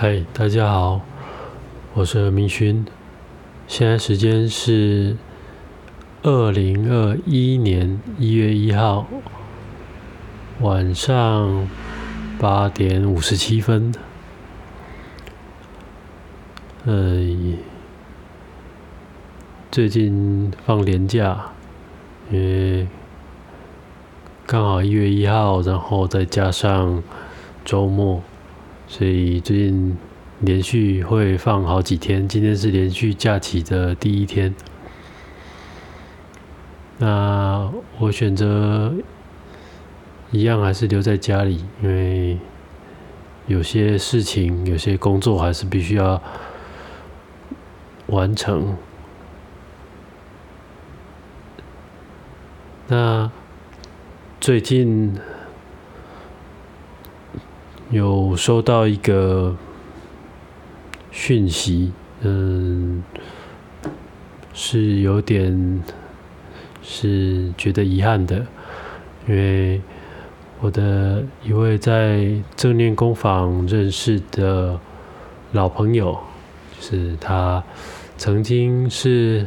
嗨，大家好，我是何明勋。现在时间是二零二一年一月一号晚上八点五十七分。嗯，最近放年假，因为刚好一月一号，然后再加上周末。所以最近连续会放好几天，今天是连续假期的第一天。那我选择一样还是留在家里，因为有些事情、有些工作还是必须要完成。那最近。有收到一个讯息，嗯，是有点是觉得遗憾的，因为我的一位在正念工坊认识的老朋友，就是他曾经是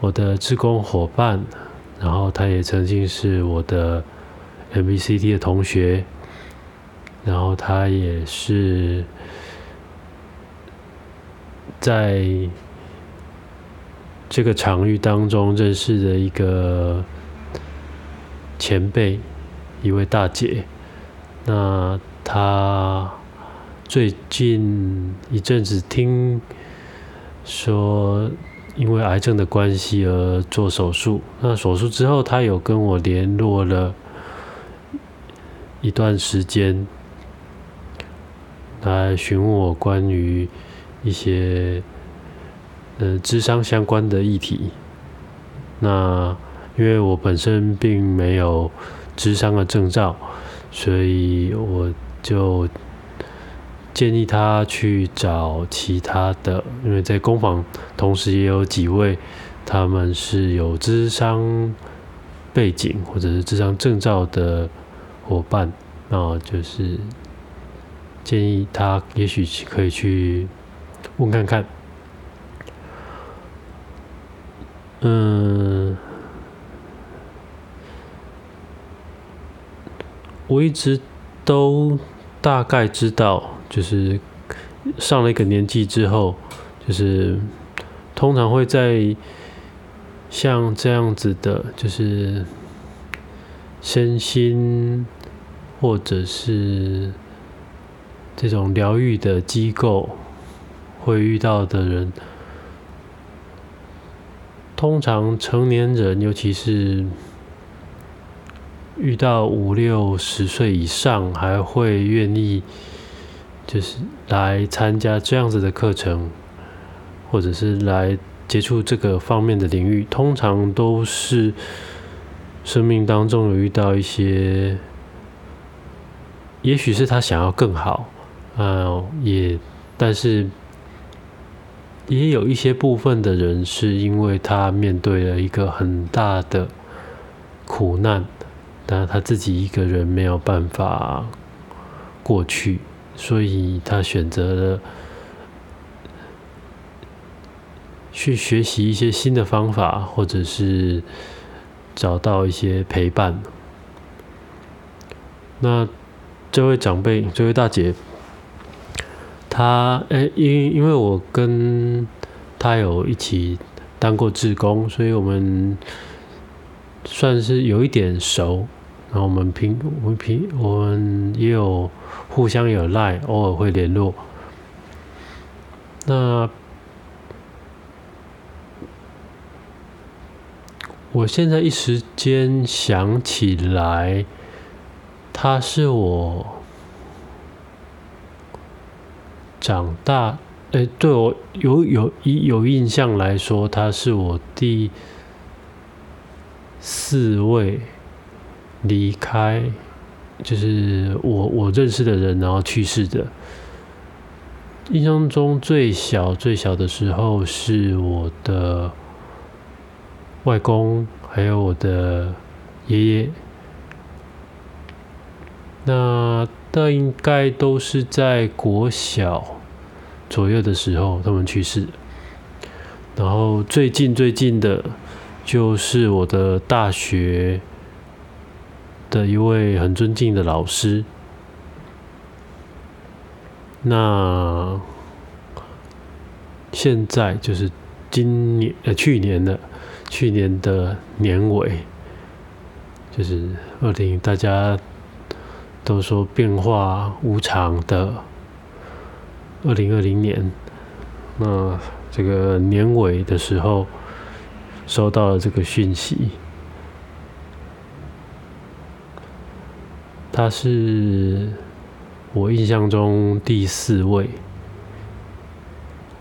我的志工伙伴，然后他也曾经是我的 MBCD 的同学。然后他也是在这个场域当中认识的一个前辈，一位大姐。那他最近一阵子听说，因为癌症的关系而做手术。那手术之后，他有跟我联络了一段时间。来询问我关于一些呃智商相关的议题。那因为我本身并没有智商的证照，所以我就建议他去找其他的，因为在工坊同时也有几位他们是有智商背景或者是智商证照的伙伴，那就是。建议他也许可以去问看看。嗯，我一直都大概知道，就是上了一个年纪之后，就是通常会在像这样子的，就是身心或者是。这种疗愈的机构会遇到的人，通常成年人，尤其是遇到五六十岁以上，还会愿意就是来参加这样子的课程，或者是来接触这个方面的领域，通常都是生命当中有遇到一些，也许是他想要更好。呃，也，但是也有一些部分的人，是因为他面对了一个很大的苦难，但他自己一个人没有办法过去，所以他选择了去学习一些新的方法，或者是找到一些陪伴。那这位长辈，这位大姐。他诶，因因为我跟他有一起当过志工，所以我们算是有一点熟。然后我们平我们平我们也有互相有赖，偶尔会联络。那我现在一时间想起来，他是我。长大，哎，对我有有有印象来说，他是我第四位离开，就是我我认识的人，然后去世的。印象中最小最小的时候是我的外公，还有我的爷爷。那但应该都是在国小左右的时候他们去世。然后最近最近的，就是我的大学的一位很尊敬的老师。那现在就是今年呃去年的去年的年尾，就是二零大家都说变化无常的二零二零年，那。这个年尾的时候，收到了这个讯息，他是我印象中第四位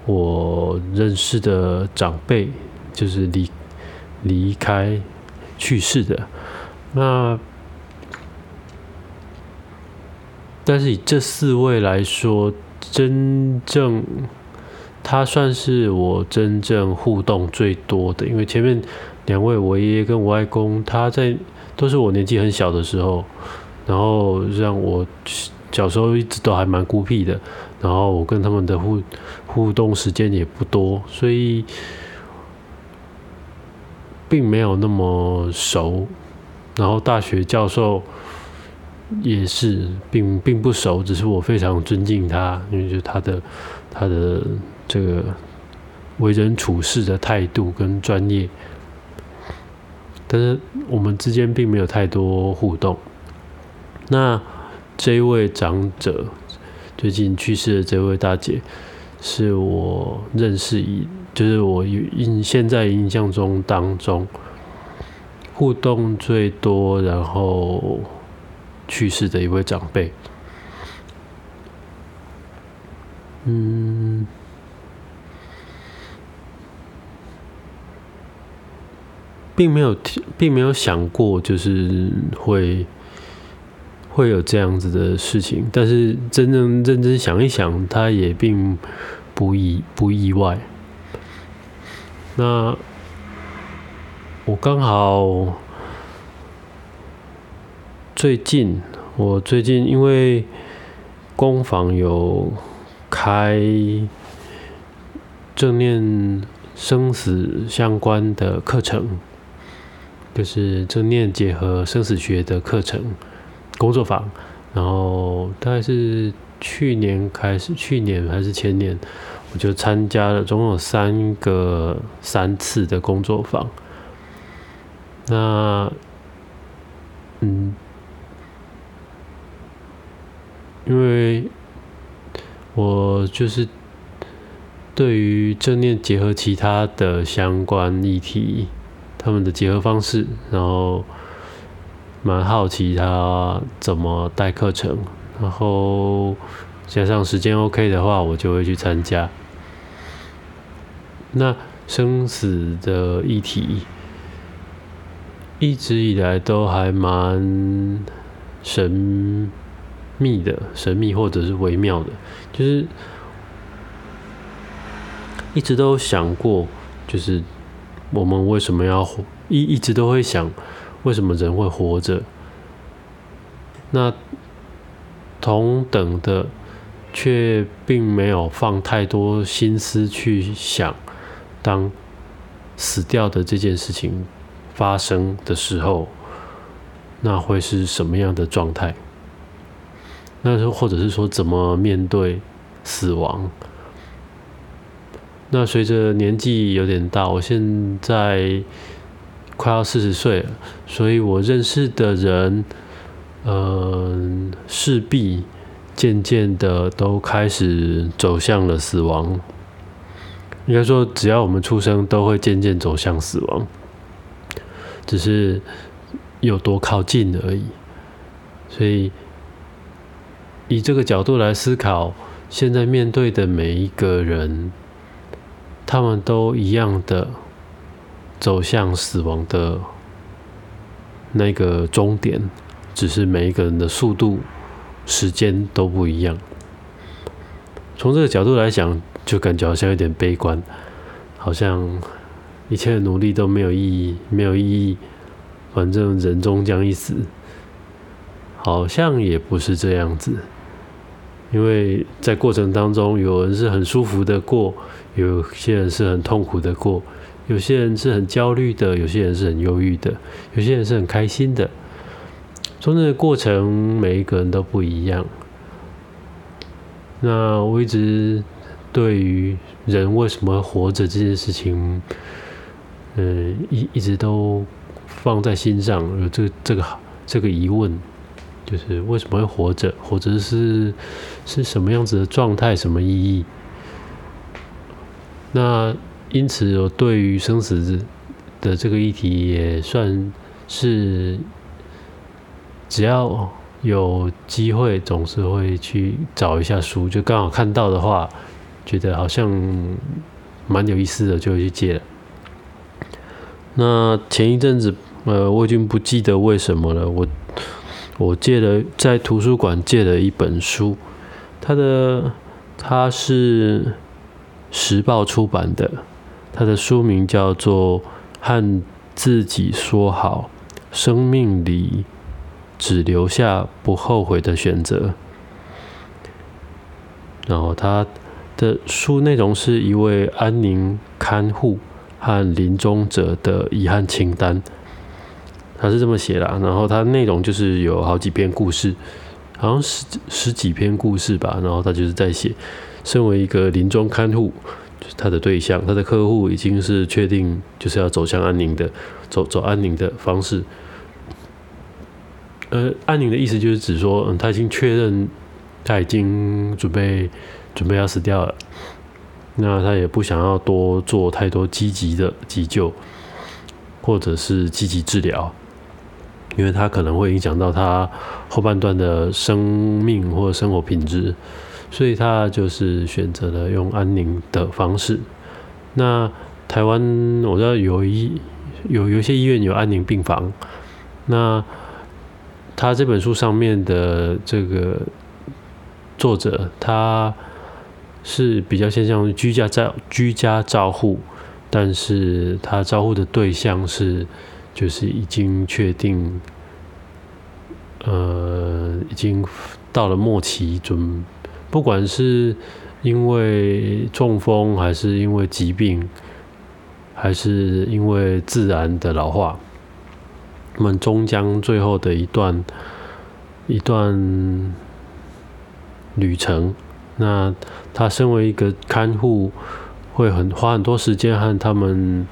我认识的长辈，就是离离开去世的。那但是以这四位来说，真正。他算是我真正互动最多的，因为前面两位我爷爷跟我外公，他在都是我年纪很小的时候，然后让我小时候一直都还蛮孤僻的，然后我跟他们的互互动时间也不多，所以并没有那么熟。然后大学教授也是并并不熟，只是我非常尊敬他，因为就他的他的。这个为人处事的态度跟专业，但是我们之间并没有太多互动。那这位长者最近去世的这位大姐，是我认识以就是我印现在印象中当中互动最多，然后去世的一位长辈。嗯。并没有，并没有想过，就是会会有这样子的事情。但是真正认真想一想，他也并不意不意外。那我刚好最近，我最近因为工坊有开正念生死相关的课程。就是正念结合生死学的课程工作坊，然后大概是去年开始，去年还是前年，我就参加了，总共有三个三次的工作坊。那，嗯，因为我就是对于正念结合其他的相关议题。他们的结合方式，然后蛮好奇他怎么带课程，然后加上时间 OK 的话，我就会去参加。那生死的议题一直以来都还蛮神密的，神秘或者是微妙的，就是一直都想过，就是。我们为什么要活？一一直都会想，为什么人会活着？那同等的，却并没有放太多心思去想，当死掉的这件事情发生的时候，那会是什么样的状态？那时候，或者是说，怎么面对死亡？那随着年纪有点大，我现在快要四十岁了，所以我认识的人，嗯，势必渐渐的都开始走向了死亡。应该说，只要我们出生，都会渐渐走向死亡，只是有多靠近而已。所以，以这个角度来思考，现在面对的每一个人。他们都一样的走向死亡的那个终点，只是每一个人的速度、时间都不一样。从这个角度来讲，就感觉好像有点悲观，好像一切的努力都没有意义，没有意义，反正人终将一死，好像也不是这样子，因为在过程当中，有人是很舒服的过，有些人是很痛苦的过，有些人是很焦虑的，有些人是很忧郁的，有些人是很开心的。中间的过程，每一个人都不一样。那我一直对于人为什么活着这件事情，嗯，一一直都放在心上，有这这个这个疑问，就是为什么会活着？活着是是什么样子的状态？什么意义？那因此，我对于生死的这个议题，也算是。只要有机会，总是会去找一下书，就刚好看到的话，觉得好像蛮有意思的，就会去借了。那前一阵子，呃，我已经不记得为什么了。我我借了在图书馆借了一本书，它的它是时报出版的，它的书名叫做《和自己说好生命里》。只留下不后悔的选择。然后他的书内容是一位安宁看护和临终者的遗憾清单，他是这么写的。然后他内容就是有好几篇故事，好像十十几篇故事吧。然后他就是在写，身为一个临终看护，就是他的对象，他的客户已经是确定就是要走向安宁的，走走安宁的方式。呃，安宁的意思就是指说，嗯，他已经确认他已经准备准备要死掉了，那他也不想要多做太多积极的急救或者是积极治疗，因为他可能会影响到他后半段的生命或生活品质，所以他就是选择了用安宁的方式。那台湾我知道有一有有些医院有安宁病房，那。他这本书上面的这个作者，他是比较偏向居家照居家照护，但是他照护的对象是就是已经确定，呃，已经到了末期，准不管是因为中风，还是因为疾病，还是因为自然的老化。他们终将最后的一段一段旅程。那他身为一个看护，会很花很多时间和他们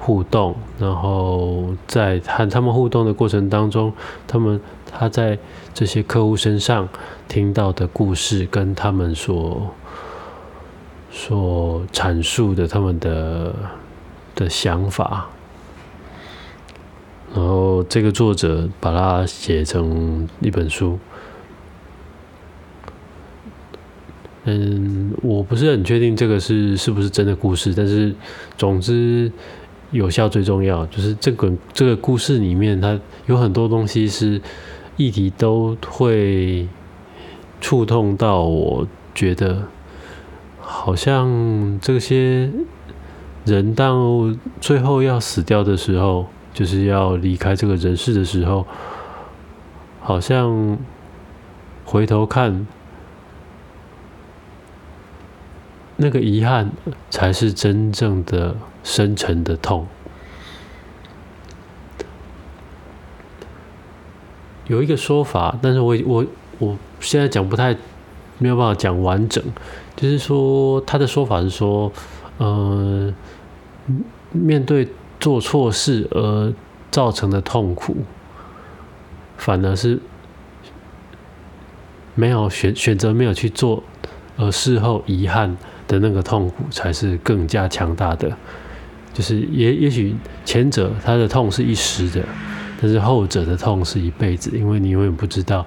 互动，然后在和他们互动的过程当中，他们他在这些客户身上听到的故事，跟他们所所阐述的他们的的想法。然后这个作者把它写成一本书，嗯，我不是很确定这个是是不是真的故事，但是总之有效最重要。就是这个这个故事里面，它有很多东西是议题都会触痛到，我觉得好像这些人到最后要死掉的时候。就是要离开这个人世的时候，好像回头看，那个遗憾才是真正的深沉的痛。有一个说法，但是我我我现在讲不太没有办法讲完整，就是说他的说法是说，呃，面对。做错事而造成的痛苦，反而是没有选选择没有去做，而事后遗憾的那个痛苦才是更加强大的。就是也也许前者他的痛是一时的，但是后者的痛是一辈子，因为你永远不知道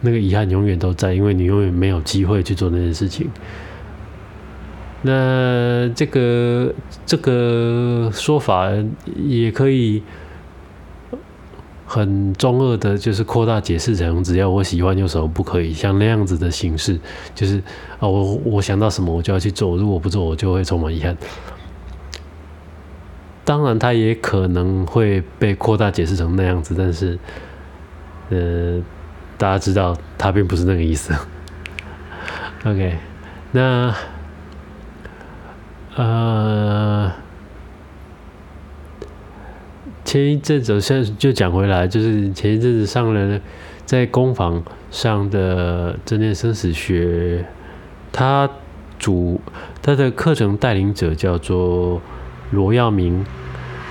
那个遗憾永远都在，因为你永远没有机会去做那件事情。那这个这个说法也可以很中二的，就是扩大解释成只要我喜欢，有什么不可以？像那样子的形式，就是啊，我我想到什么我就要去做，如果不做，我就会充满遗憾。当然，它也可能会被扩大解释成那样子，但是呃，大家知道他并不是那个意思。OK，那呃，前一阵子现在就讲回来，就是前一阵子上了在工坊上的正念生死学，他主他的课程带领者叫做罗耀明。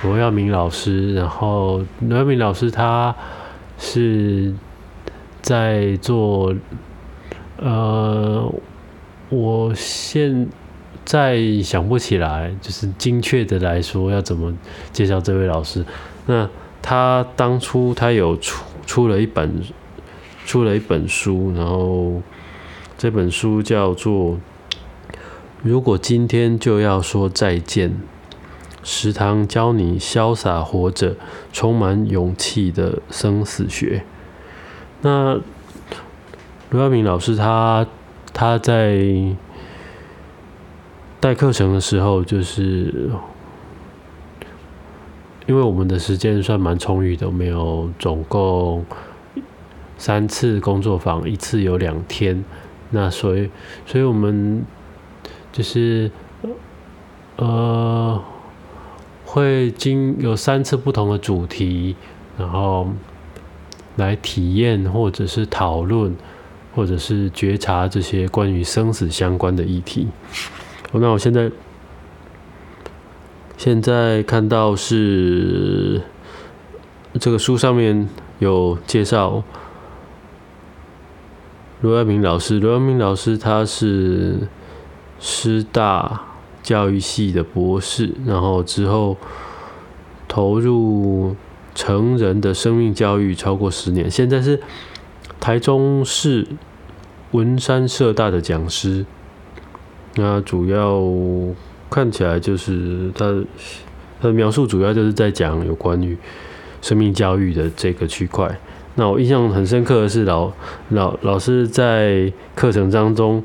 罗耀明老师，然后罗耀明老师他是在做，呃，我现再想不起来，就是精确的来说要怎么介绍这位老师。那他当初他有出出了一本出了一本书，然后这本书叫做《如果今天就要说再见》。食堂教你潇洒活着，充满勇气的生死学。那卢耀明老师他他在带课程的时候，就是因为我们的时间算蛮充裕的，没有总共三次工作坊，一次有两天，那所以所以我们就是呃。会经有三次不同的主题，然后来体验，或者是讨论，或者是觉察这些关于生死相关的议题。那我现在现在看到是这个书上面有介绍罗耀明老师，罗耀明老师他是师大。教育系的博士，然后之后投入成人的生命教育超过十年，现在是台中市文山社大的讲师。那主要看起来就是他他的描述，主要就是在讲有关于生命教育的这个区块。那我印象很深刻的是老老老师在课程当中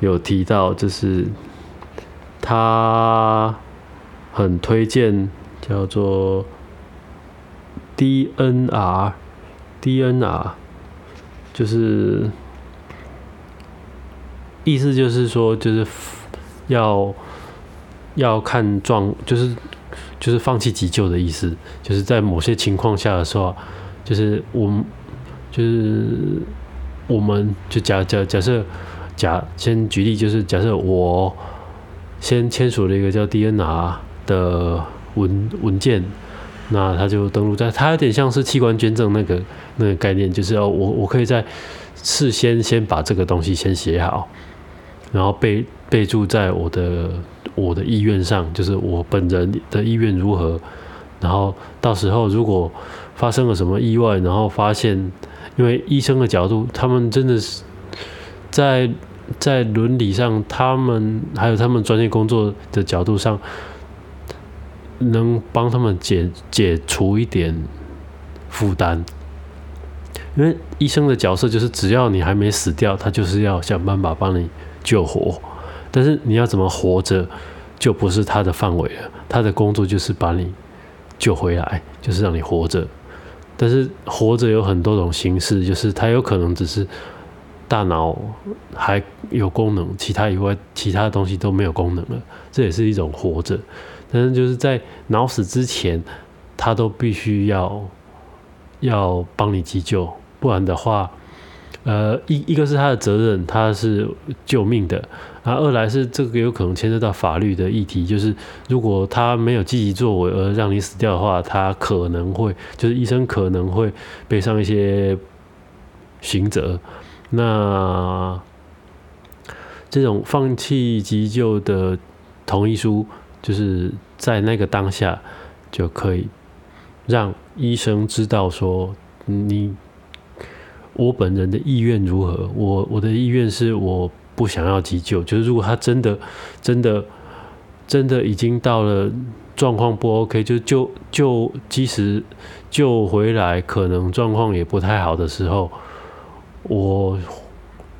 有提到，就是。他很推荐叫做 DNR，DNR 就是意思就是说就是要要看状，就是就是放弃急救的意思，就是在某些情况下的时候，就是我们就是我们就假假假设假先举例，就是假设我。先签署了一个叫 DNR 的文文件，那他就登录在，它有点像是器官捐赠那个那个概念，就是要我我可以在事先先把这个东西先写好，然后备备注在我的我的意愿上，就是我本人的意愿如何，然后到时候如果发生了什么意外，然后发现，因为医生的角度，他们真的是在。在伦理上，他们还有他们专业工作的角度上，能帮他们解解除一点负担。因为医生的角色就是，只要你还没死掉，他就是要想办法帮你救活。但是你要怎么活着，就不是他的范围了。他的工作就是把你救回来，就是让你活着。但是活着有很多种形式，就是他有可能只是。大脑还有功能，其他以外其他的东西都没有功能了，这也是一种活着。但是就是在脑死之前，他都必须要要帮你急救，不然的话，呃，一一个是他的责任，他是救命的；啊二来是这个有可能牵涉到法律的议题，就是如果他没有积极作为而让你死掉的话，他可能会就是医生可能会背上一些刑责。那这种放弃急救的同意书，就是在那个当下就可以让医生知道说，你我本人的意愿如何。我我的意愿是我不想要急救，就是如果他真的真的真的已经到了状况不 OK，就就就即使救回来，可能状况也不太好的时候。我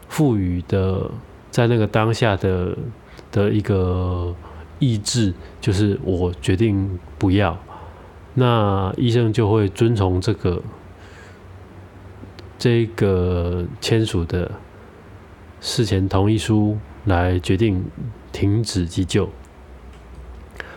赋予的在那个当下的的一个意志，就是我决定不要，那医生就会遵从这个这个签署的事前同意书来决定停止急救。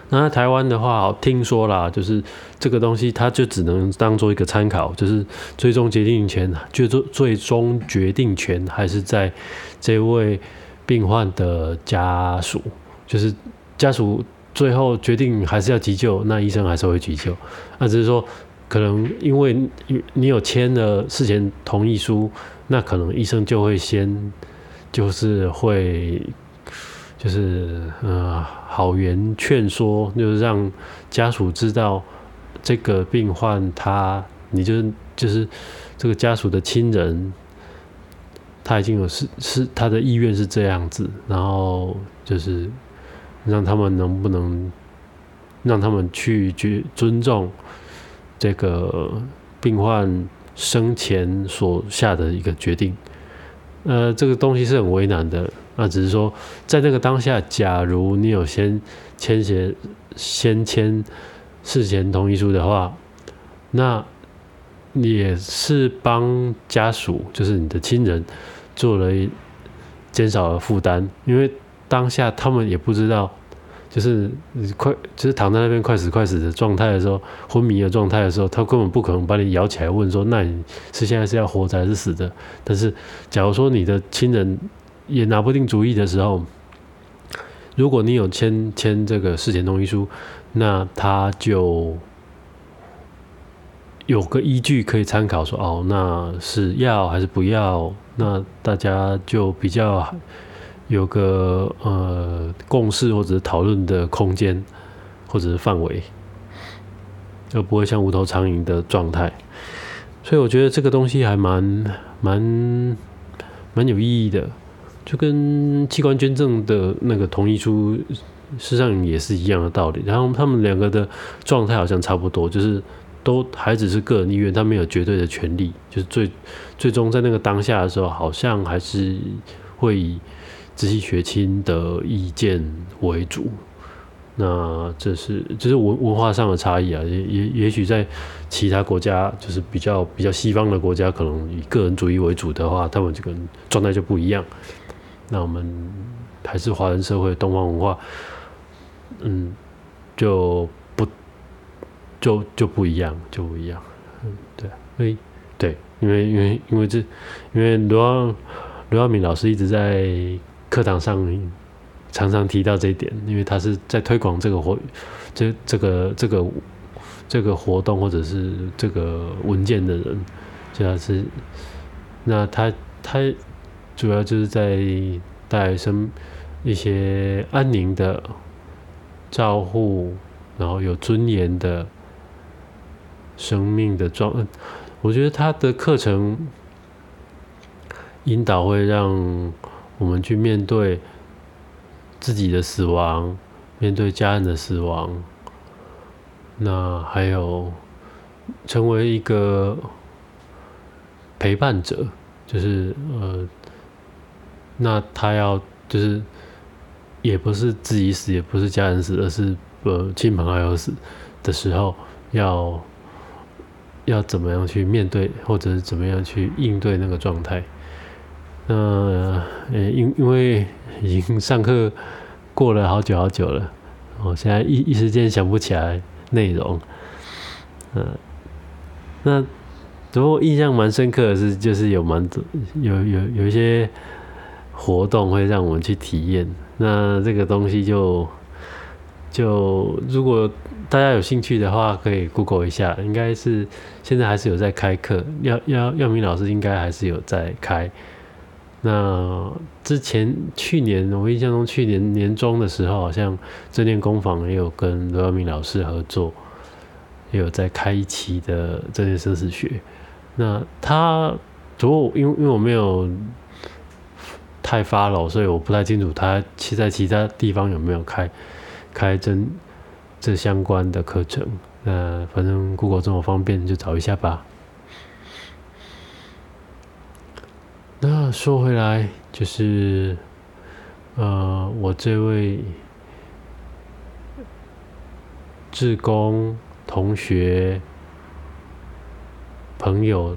那台湾的话，听说啦，就是这个东西，它就只能当做一个参考，就是最终决定权，最终最终决定权还是在这位病患的家属，就是家属最后决定还是要急救，那医生还是会急救。那只是说，可能因为你有签了事前同意书，那可能医生就会先，就是会。就是呃，好言劝说，就是让家属知道这个病患他，你就就是这个家属的亲人，他已经有是是他的意愿是这样子，然后就是让他们能不能让他们去去尊重这个病患生前所下的一个决定，呃，这个东西是很为难的。那只是说，在那个当下，假如你有先签写、先签事前同意书的话，那也是帮家属，就是你的亲人，做了减少了负担，因为当下他们也不知道，就是快，就是躺在那边快死快死的状态的时候，昏迷的状态的时候，他根本不可能把你摇起来问说，那你是现在是要活着还是死的？但是，假如说你的亲人，也拿不定主意的时候，如果你有签签这个事前同意书，那他就有个依据可以参考，说哦，那是要还是不要？那大家就比较有个呃共识或者讨论的空间或者是范围，而不会像无头苍蝇的状态。所以我觉得这个东西还蛮蛮蛮有意义的。就跟器官捐赠的那个同意书，事实上也是一样的道理。然后他们两个的状态好像差不多，就是都还只是个人意愿，他没有绝对的权利。就是最最终在那个当下的时候，好像还是会以直系血亲的意见为主。那这是这是文文化上的差异啊，也也也许在其他国家，就是比较比较西方的国家，可能以个人主义为主的话，他们这个状态就不一样。那我们还是华人社会东方文化，嗯，就不就就不一样，就不一样，嗯，对，因为对，因为因为因为这，因为罗耀罗耀敏老师一直在课堂上常常提到这一点，因为他是在推广这个活，这这个这个这个活动或者是这个文件的人，主要是那他他。主要就是在带生一些安宁的照护，然后有尊严的生命的状。我觉得他的课程引导会让我们去面对自己的死亡，面对家人的死亡，那还有成为一个陪伴者，就是呃。那他要就是，也不是自己死，也不是家人死，而是呃亲朋好友死的时候，要要怎么样去面对，或者是怎么样去应对那个状态？那呃因因为已经上课过了好久好久了，我现在一一时间想不起来内容。嗯，那不过印象蛮深刻的是，就是有蛮多有有有一些。活动会让我们去体验，那这个东西就就如果大家有兴趣的话，可以 Google 一下，应该是现在还是有在开课，耀耀耀明老师应该还是有在开。那之前去年我印象中去年年中的时候，好像正念工坊也有跟罗耀明老师合作，也有在开一期的正念生死学。那他不过因为因为我没有。太发了，所以我不太清楚他其在其他地方有没有开开真这相关的课程。那反正 Google 这么方便，就找一下吧。那说回来，就是呃，我这位志工同学朋友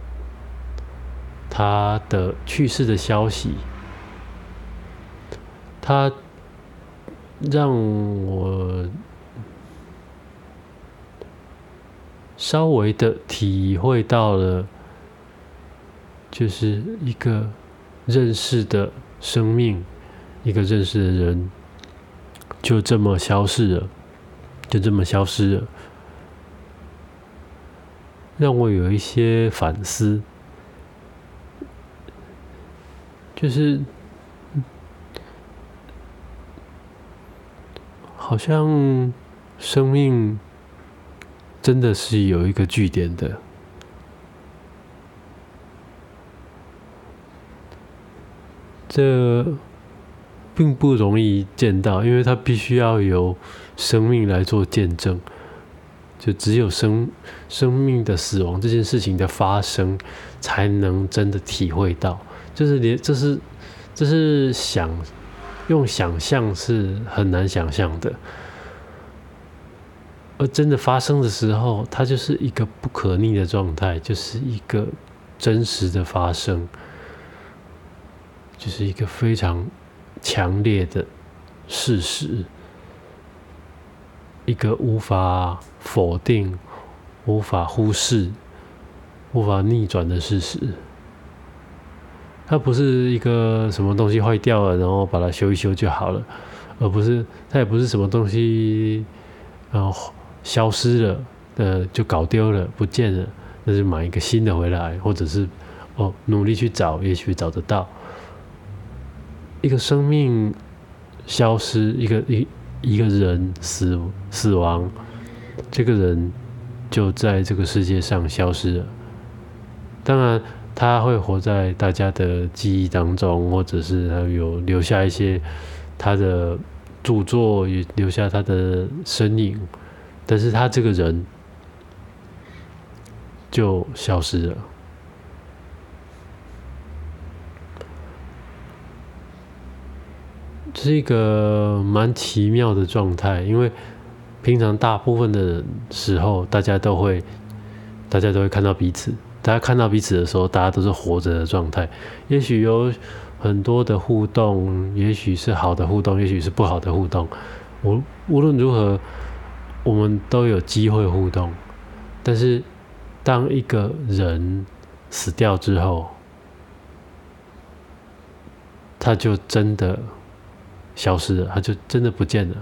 他的去世的消息，他让我稍微的体会到了，就是一个认识的生命，一个认识的人，就这么消失了，就这么消失了，让我有一些反思。就是，好像生命真的是有一个据点的，这并不容易见到，因为它必须要有生命来做见证，就只有生生命的死亡这件事情的发生，才能真的体会到。就是连这是，这是想用想象是很难想象的，而真的发生的时候，它就是一个不可逆的状态，就是一个真实的发生，就是一个非常强烈的事实，一个无法否定、无法忽视、无法逆转的事实。它不是一个什么东西坏掉了，然后把它修一修就好了，而不是它也不是什么东西，然后消失了，呃，就搞丢了，不见了，那就买一个新的回来，或者是哦，努力去找，也许找得到。一个生命消失，一个一一个人死死亡，这个人就在这个世界上消失了。当然。他会活在大家的记忆当中，或者是他有留下一些他的著作，也留下他的身影，但是他这个人就消失了。是一个蛮奇妙的状态，因为平常大部分的时候，大家都会，大家都会看到彼此。大家看到彼此的时候，大家都是活着的状态。也许有很多的互动，也许是好的互动，也许是不好的互动。无无论如何，我们都有机会互动。但是，当一个人死掉之后，他就真的消失了，他就真的不见了，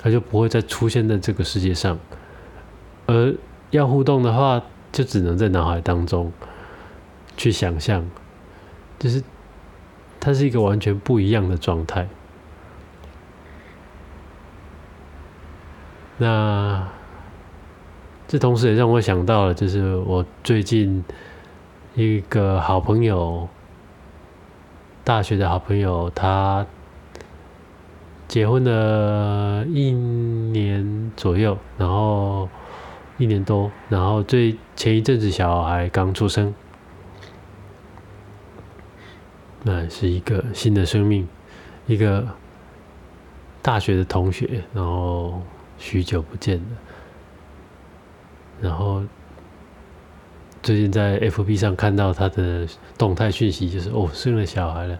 他就不会再出现在这个世界上。而要互动的话，就只能在脑海当中去想象，就是它是一个完全不一样的状态。那这同时也让我想到了，就是我最近一个好朋友，大学的好朋友，他结婚了一年左右，然后。一年多，然后最前一阵子小孩刚出生，那是一个新的生命，一个大学的同学，然后许久不见了，然后最近在 FB 上看到他的动态讯息，就是哦生了小孩了，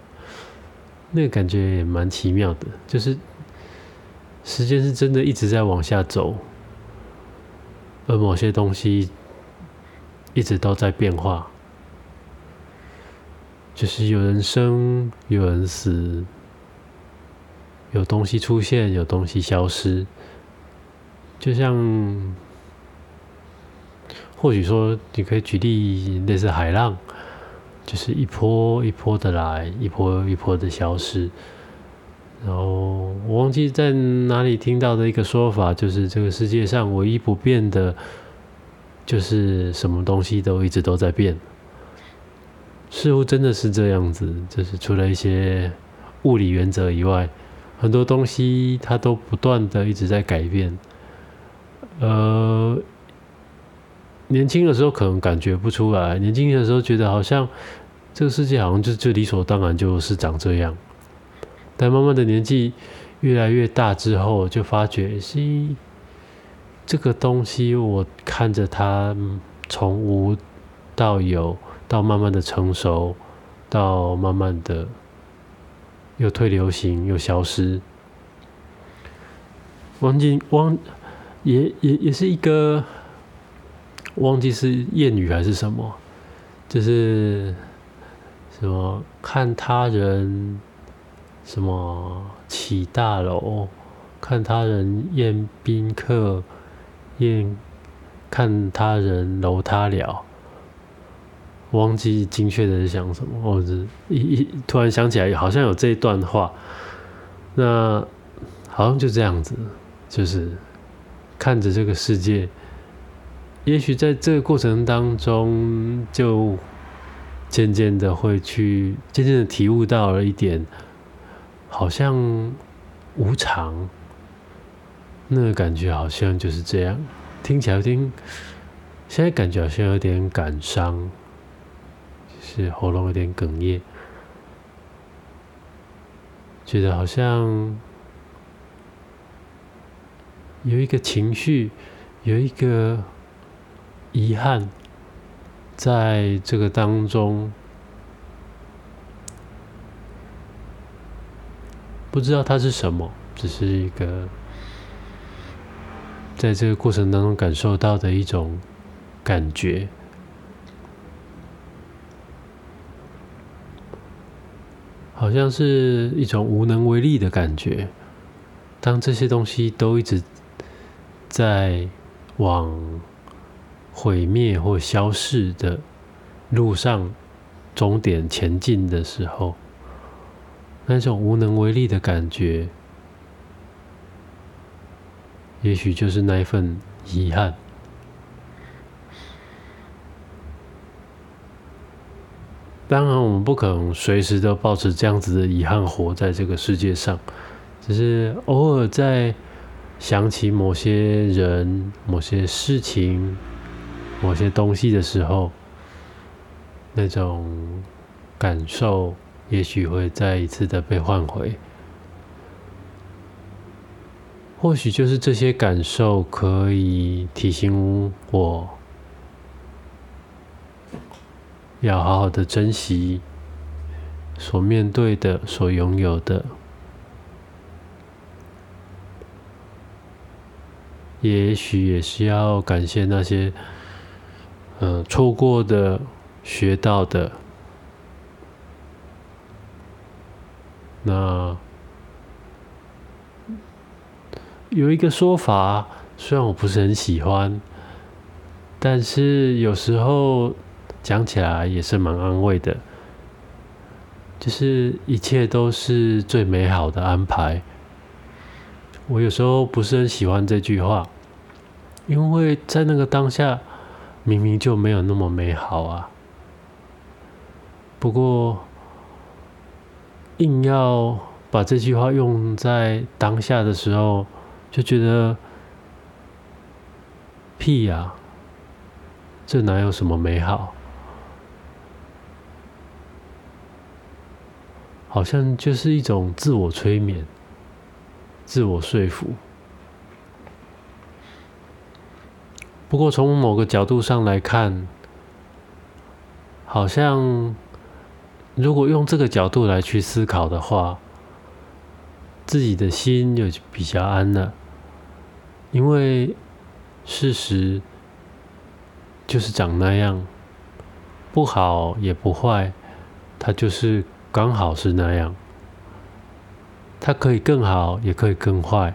那个感觉也蛮奇妙的，就是时间是真的一直在往下走。而某些东西一直都在变化，就是有人生，有人死，有东西出现，有东西消失。就像，或许说，你可以举例类似海浪，就是一波一波的来，一波一波的消失。然后我忘记在哪里听到的一个说法，就是这个世界上唯一不变的，就是什么东西都一直都在变。似乎真的是这样子，就是除了一些物理原则以外，很多东西它都不断的一直在改变。呃，年轻的时候可能感觉不出来，年轻的时候觉得好像这个世界好像就就理所当然就是长这样。但慢慢的年纪越来越大之后，就发觉，是这个东西，我看着它从无到有，到慢慢的成熟，到慢慢的又退流行又消失。忘记忘也也也是一个忘记是谚语还是什么，就是什么看他人什么起大楼，看他人宴宾客，宴看他人楼塌了。忘记精确的是想什么，或者一一突然想起来，好像有这一段话，那好像就这样子，就是看着这个世界，也许在这个过程当中，就渐渐的会去，渐渐的体悟到了一点，好像无常，那个感觉好像就是这样，听起来有点，现在感觉好像有点感伤。是喉咙有点哽咽，觉得好像有一个情绪，有一个遗憾，在这个当中，不知道它是什么，只是一个在这个过程当中感受到的一种感觉。好像是一种无能为力的感觉。当这些东西都一直在往毁灭或消逝的路上终点前进的时候，那种无能为力的感觉，也许就是那一份遗憾。当然，我们不可能随时都保持这样子的遗憾活在这个世界上，只是偶尔在想起某些人、某些事情、某些东西的时候，那种感受也许会再一次的被唤回。或许就是这些感受可以提醒我。要好好的珍惜所面对的、所拥有的，也许也是要感谢那些，嗯，错过的、学到的。那有一个说法，虽然我不是很喜欢，但是有时候。讲起来也是蛮安慰的，就是一切都是最美好的安排。我有时候不是很喜欢这句话，因为在那个当下明明就没有那么美好啊。不过硬要把这句话用在当下的时候，就觉得屁呀，这哪有什么美好？好像就是一种自我催眠、自我说服。不过从某个角度上来看，好像如果用这个角度来去思考的话，自己的心就比较安了，因为事实就是长那样，不好也不坏，它就是。刚好是那样，它可以更好，也可以更坏。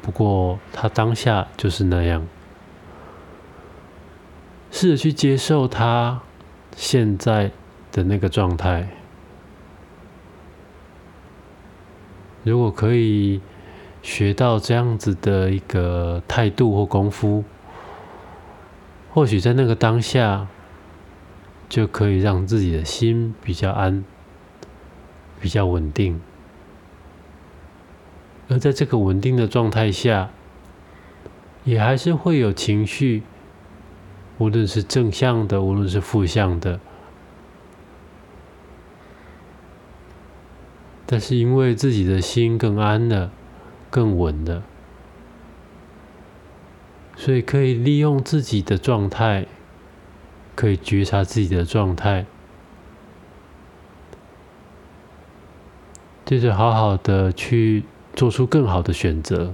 不过它当下就是那样，试着去接受他现在的那个状态。如果可以学到这样子的一个态度或功夫，或许在那个当下。就可以让自己的心比较安，比较稳定。而在这个稳定的状态下，也还是会有情绪，无论是正向的，无论是负向的。但是因为自己的心更安了，更稳了，所以可以利用自己的状态。可以觉察自己的状态，接着好好的去做出更好的选择。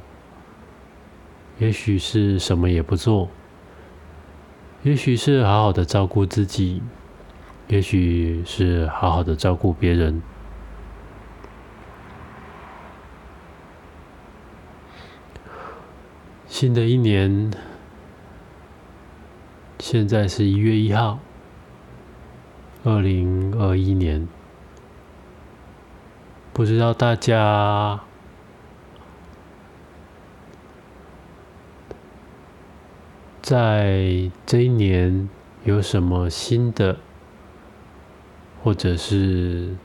也许是什么也不做，也许是好好的照顾自己，也许是好好的照顾别人。新的一年，现在是一月一号，二零二一年，不知道大家。在这一年有什么新的，或者是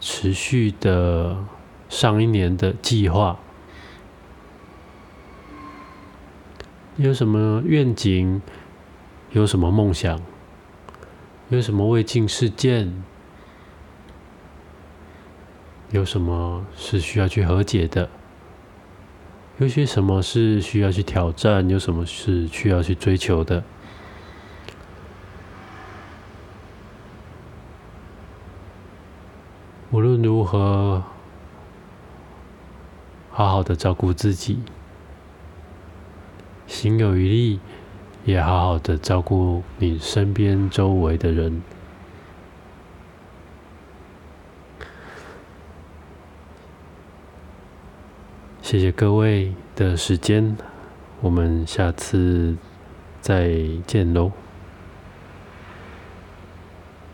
持续的上一年的计划？有什么愿景？有什么梦想？有什么未尽事件？有什么是需要去和解的？有些什么是需要去挑战，有什么是需要去追求的。无论如何，好好的照顾自己，行有余力，也好好的照顾你身边周围的人。谢谢各位的时间，我们下次再见喽。